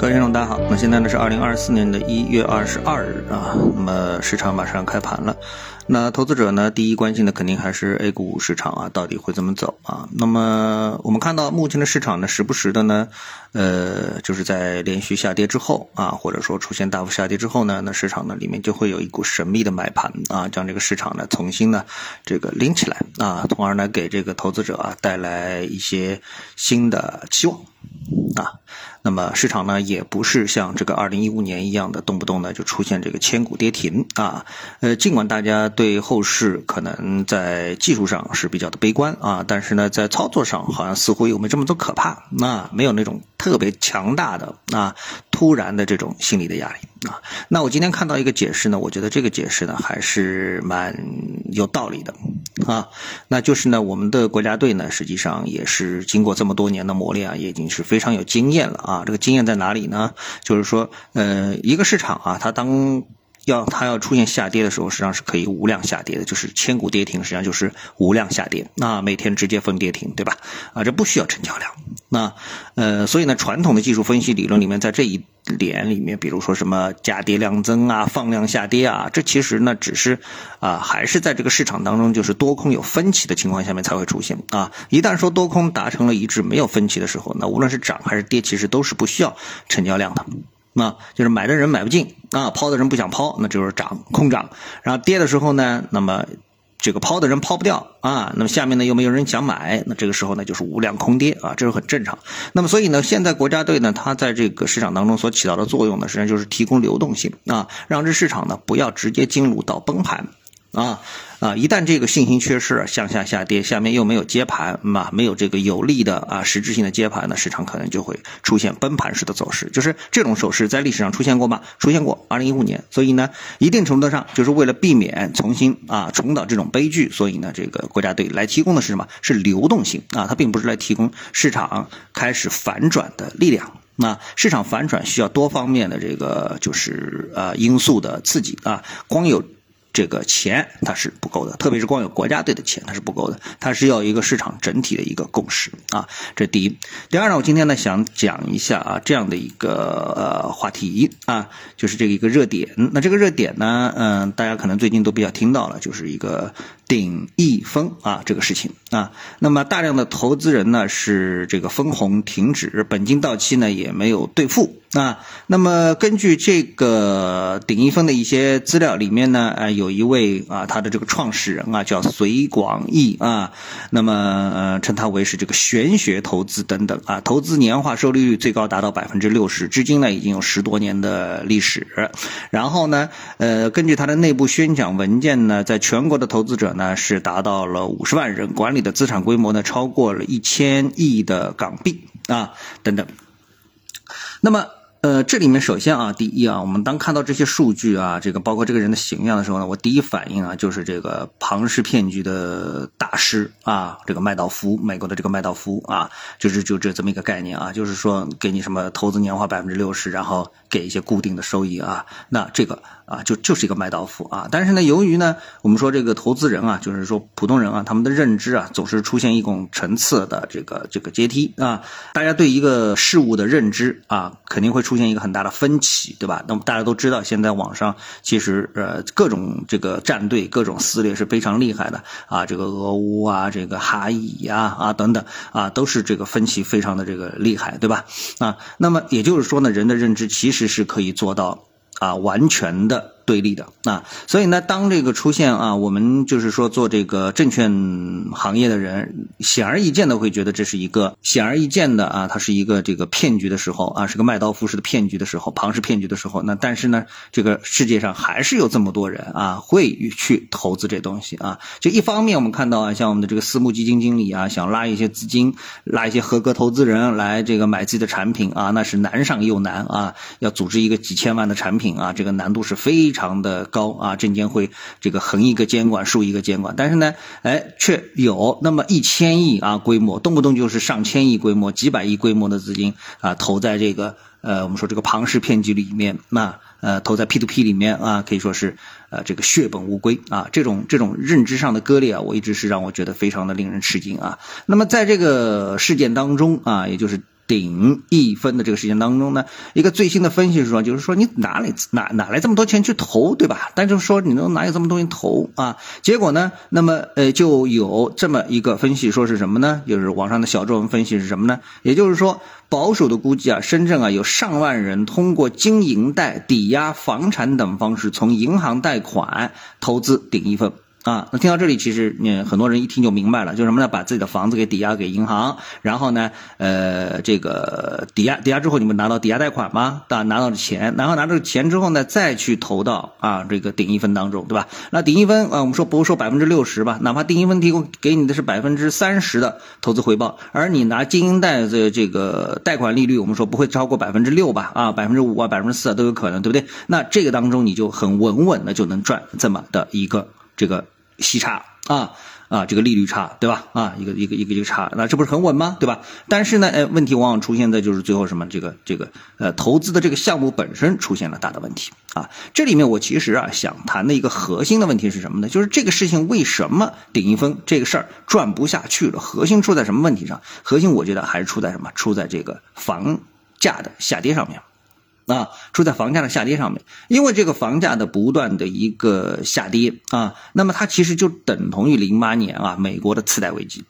各位听众，大家好。那现在呢是二零二四年的一月二十二日啊，那么市场马上开盘了。那投资者呢，第一关心的肯定还是 A 股市场啊，到底会怎么走啊？那么我们看到目前的市场呢，时不时的呢，呃，就是在连续下跌之后啊，或者说出现大幅下跌之后呢，那市场呢里面就会有一股神秘的买盘啊，将这个市场呢重新呢这个拎起来啊，从而呢给这个投资者啊带来一些新的期望啊。那么市场呢，也不是像这个二零一五年一样的动不动呢就出现这个千股跌停啊。呃，尽管大家对后市可能在技术上是比较的悲观啊，但是呢，在操作上好像似乎又没这么多可怕，那没有那种特别强大的啊突然的这种心理的压力啊。那我今天看到一个解释呢，我觉得这个解释呢还是蛮有道理的啊。那就是呢，我们的国家队呢，实际上也是经过这么多年的磨练啊，也已经是非常有经验了。啊，这个经验在哪里呢？就是说，呃，一个市场啊，它当要它要出现下跌的时候，实际上是可以无量下跌的，就是千股跌停，实际上就是无量下跌。那每天直接封跌停，对吧？啊，这不需要成交量。那呃，所以呢，传统的技术分析理论里面，在这一点里面，比如说什么价跌量增啊，放量下跌啊，这其实呢，只是啊，还是在这个市场当中，就是多空有分歧的情况下面才会出现啊。一旦说多空达成了一致，没有分歧的时候，那无论是涨还是跌，其实都是不需要成交量的。那就是买的人买不进啊，抛的人不想抛，那就是涨空涨。然后跌的时候呢，那么。这个抛的人抛不掉啊，那么下面呢又没有人想买，那这个时候呢就是无量空跌啊，这是很正常。那么所以呢，现在国家队呢，它在这个市场当中所起到的作用呢，实际上就是提供流动性啊，让这市场呢不要直接进入到崩盘。啊啊！一旦这个信心缺失，向下下跌，下面又没有接盘嘛，没有这个有力的啊实质性的接盘呢，市场可能就会出现崩盘式的走势。就是这种走势在历史上出现过吗？出现过，二零一五年。所以呢，一定程度上就是为了避免重新啊重蹈这种悲剧，所以呢，这个国家队来提供的是什么？是流动性啊，它并不是来提供市场开始反转的力量。那市场反转需要多方面的这个就是呃因素的刺激啊，光有。这个钱它是不够的，特别是光有国家队的钱它是不够的，它是要一个市场整体的一个共识啊，这第一。第二呢，我今天呢想讲一下啊这样的一个呃话题啊，就是这个一个热点。那这个热点呢，嗯，大家可能最近都比较听到了，就是一个。顶一分啊，这个事情啊，那么大量的投资人呢是这个分红停止，本金到期呢也没有兑付啊。那么根据这个鼎一峰的一些资料里面呢，呃，有一位啊，他的这个创始人啊叫隋广义啊，那么呃称他为是这个玄学投资等等啊，投资年化收益率最高达到百分之六十，至今呢已经有十多年的历史。然后呢，呃，根据他的内部宣讲文件呢，在全国的投资者。呢是达到了五十万人，管理的资产规模呢超过了一千亿的港币啊等等。那么呃这里面首先啊第一啊我们当看到这些数据啊这个包括这个人的形象的时候呢，我第一反应啊就是这个庞氏骗局的大师啊这个麦道夫，美国的这个麦道夫啊就是就这这么一个概念啊，就是说给你什么投资年化百分之六十，然后给一些固定的收益啊，那这个。啊，就就是一个麦道夫啊，但是呢，由于呢，我们说这个投资人啊，就是说普通人啊，他们的认知啊，总是出现一种层次的这个这个阶梯啊，大家对一个事物的认知啊，肯定会出出现一个很大的分歧，对吧？那么大家都知道，现在网上其实呃各种这个战队、各种撕裂是非常厉害的啊，这个俄乌啊，这个哈以呀啊等等啊，都是这个分歧非常的这个厉害，对吧？啊，那么也就是说呢，人的认知其实是可以做到。啊，完全的对立的啊，所以呢，当这个出现啊，我们就是说做这个证券行业的人，显而易见的会觉得这是一个显而易见的啊，它是一个这个骗局的时候啊，是个麦道夫式的骗局的时候，庞氏骗局的时候，那但是呢，这个世界上还是有这么多人啊，会去投资这东西啊。就一方面我们看到啊，像我们的这个私募基金经理啊，想拉一些资金，拉一些合格投资人来这个买自己的产品啊，那是难上又难啊，要组织一个几千万的产品。啊，这个难度是非常常的高啊！证监会这个横一个监管，竖一个监管，但是呢，哎，却有那么一千亿啊规模，动不动就是上千亿规模、几百亿规模的资金啊，投在这个呃，我们说这个庞氏骗局里面，那呃，投在 P to P 里面啊，可以说是呃，这个血本无归啊！这种这种认知上的割裂啊，我一直是让我觉得非常的令人吃惊啊。那么在这个事件当中啊，也就是。顶一分的这个事件当中呢，一个最新的分析是说，就是说你哪里哪哪来这么多钱去投，对吧？但就是说你能哪有这么多钱投啊？结果呢，那么呃就有这么一个分析，说是什么呢？就是网上的小作文分析是什么呢？也就是说，保守的估计啊，深圳啊有上万人通过经营贷、抵押房产等方式，从银行贷款投资顶一分。啊，那听到这里，其实你很多人一听就明白了，就是什么呢？把自己的房子给抵押给银行，然后呢，呃，这个抵押抵押之后，你们拿到抵押贷款吗？啊，拿到了钱，然后拿着钱之后呢，再去投到啊这个顶一分当中，对吧？那顶一分啊，我们说不说百分之六十吧？哪怕顶一分提供给你的是百分之三十的投资回报，而你拿经营贷的这个贷款利率，我们说不会超过百分之六吧？啊，百分之五啊，百分之四啊都有可能，对不对？那这个当中你就很稳稳的就能赚这么的一个。这个息差啊啊，这个利率差，对吧？啊，一个一个一个一个差，那这不是很稳吗？对吧？但是呢，哎，问题往往出现在就是最后什么？这个这个呃，投资的这个项目本身出现了大的问题啊。这里面我其实啊想谈的一个核心的问题是什么呢？就是这个事情为什么顶一峰这个事儿转不下去了？核心出在什么问题上？核心我觉得还是出在什么？出在这个房价的下跌上面。啊，出在房价的下跌上面，因为这个房价的不断的一个下跌啊，那么它其实就等同于零八年啊美国的次贷危机，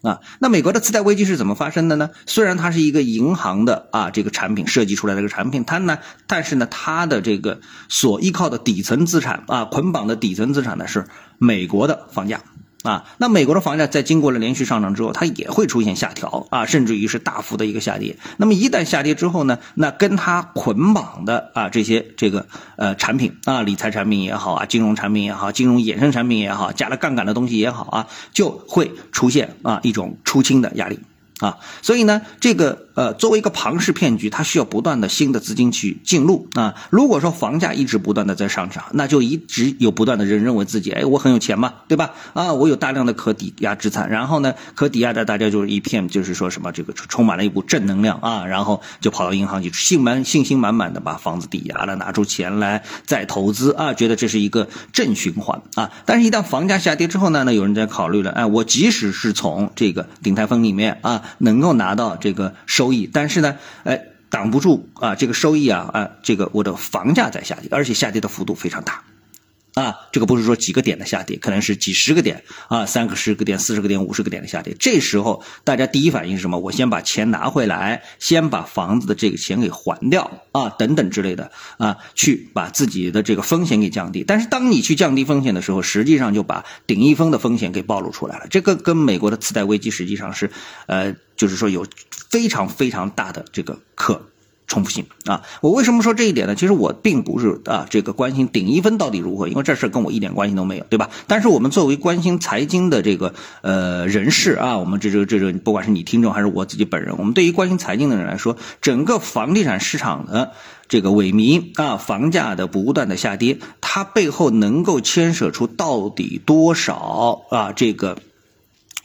啊，那美国的次贷危机是怎么发生的呢？虽然它是一个银行的啊这个产品设计出来的一个产品，它呢，但是呢，它的这个所依靠的底层资产啊，捆绑的底层资产呢是美国的房价。啊，那美国的房价在经过了连续上涨之后，它也会出现下调啊，甚至于是大幅的一个下跌。那么一旦下跌之后呢，那跟它捆绑的啊这些这个呃产品啊，理财产品也好啊，金融产品也好，金融衍生产品也好，加了杠杆的东西也好啊，就会出现啊一种出清的压力。啊，所以呢，这个呃，作为一个庞氏骗局，它需要不断的新的资金去进入啊。如果说房价一直不断的在上涨，那就一直有不断的人认为自己，哎，我很有钱嘛，对吧？啊，我有大量的可抵押资产，然后呢，可抵押的大家就是一片就是说什么这个充满了一股正能量啊，然后就跑到银行去，信满信心满满的把房子抵押了，拿出钱来再投资啊，觉得这是一个正循环啊。但是，一旦房价下跌之后呢，那有人在考虑了，哎，我即使是从这个顶泰丰里面啊。能够拿到这个收益，但是呢，哎，挡不住啊，这个收益啊，啊，这个我的房价在下跌，而且下跌的幅度非常大。啊，这个不是说几个点的下跌，可能是几十个点啊，三个十个点、四十个点、五十个点的下跌。这时候大家第一反应是什么？我先把钱拿回来，先把房子的这个钱给还掉啊，等等之类的啊，去把自己的这个风险给降低。但是当你去降低风险的时候，实际上就把顶一峰的风险给暴露出来了。这个跟美国的次贷危机实际上是，呃，就是说有非常非常大的这个可。重复性啊！我为什么说这一点呢？其实我并不是啊，这个关心顶一分到底如何，因为这事跟我一点关系都没有，对吧？但是我们作为关心财经的这个呃人士啊，我们这这这这，不管是你听众还是我自己本人，我们对于关心财经的人来说，整个房地产市场的这个萎靡啊，房价的不断的下跌，它背后能够牵涉出到底多少啊这个。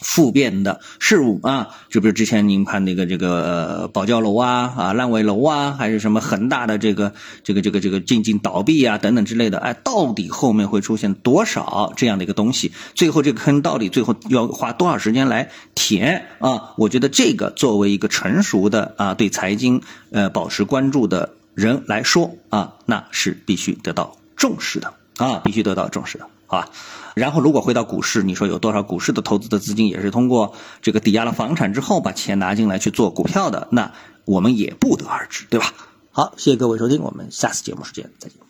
复变的事物啊，就比如之前您看那个这个保教楼啊啊烂尾楼啊，还是什么恒大的这个这个这个这个进进倒闭啊等等之类的，哎，到底后面会出现多少这样的一个东西？最后这个坑到底最后要花多少时间来填啊？我觉得这个作为一个成熟的啊对财经呃保持关注的人来说啊，那是必须得到重视的啊，必须得到重视的。啊，然后如果回到股市，你说有多少股市的投资的资金也是通过这个抵押了房产之后把钱拿进来去做股票的，那我们也不得而知，对吧？好，谢谢各位收听，我们下次节目时间再见。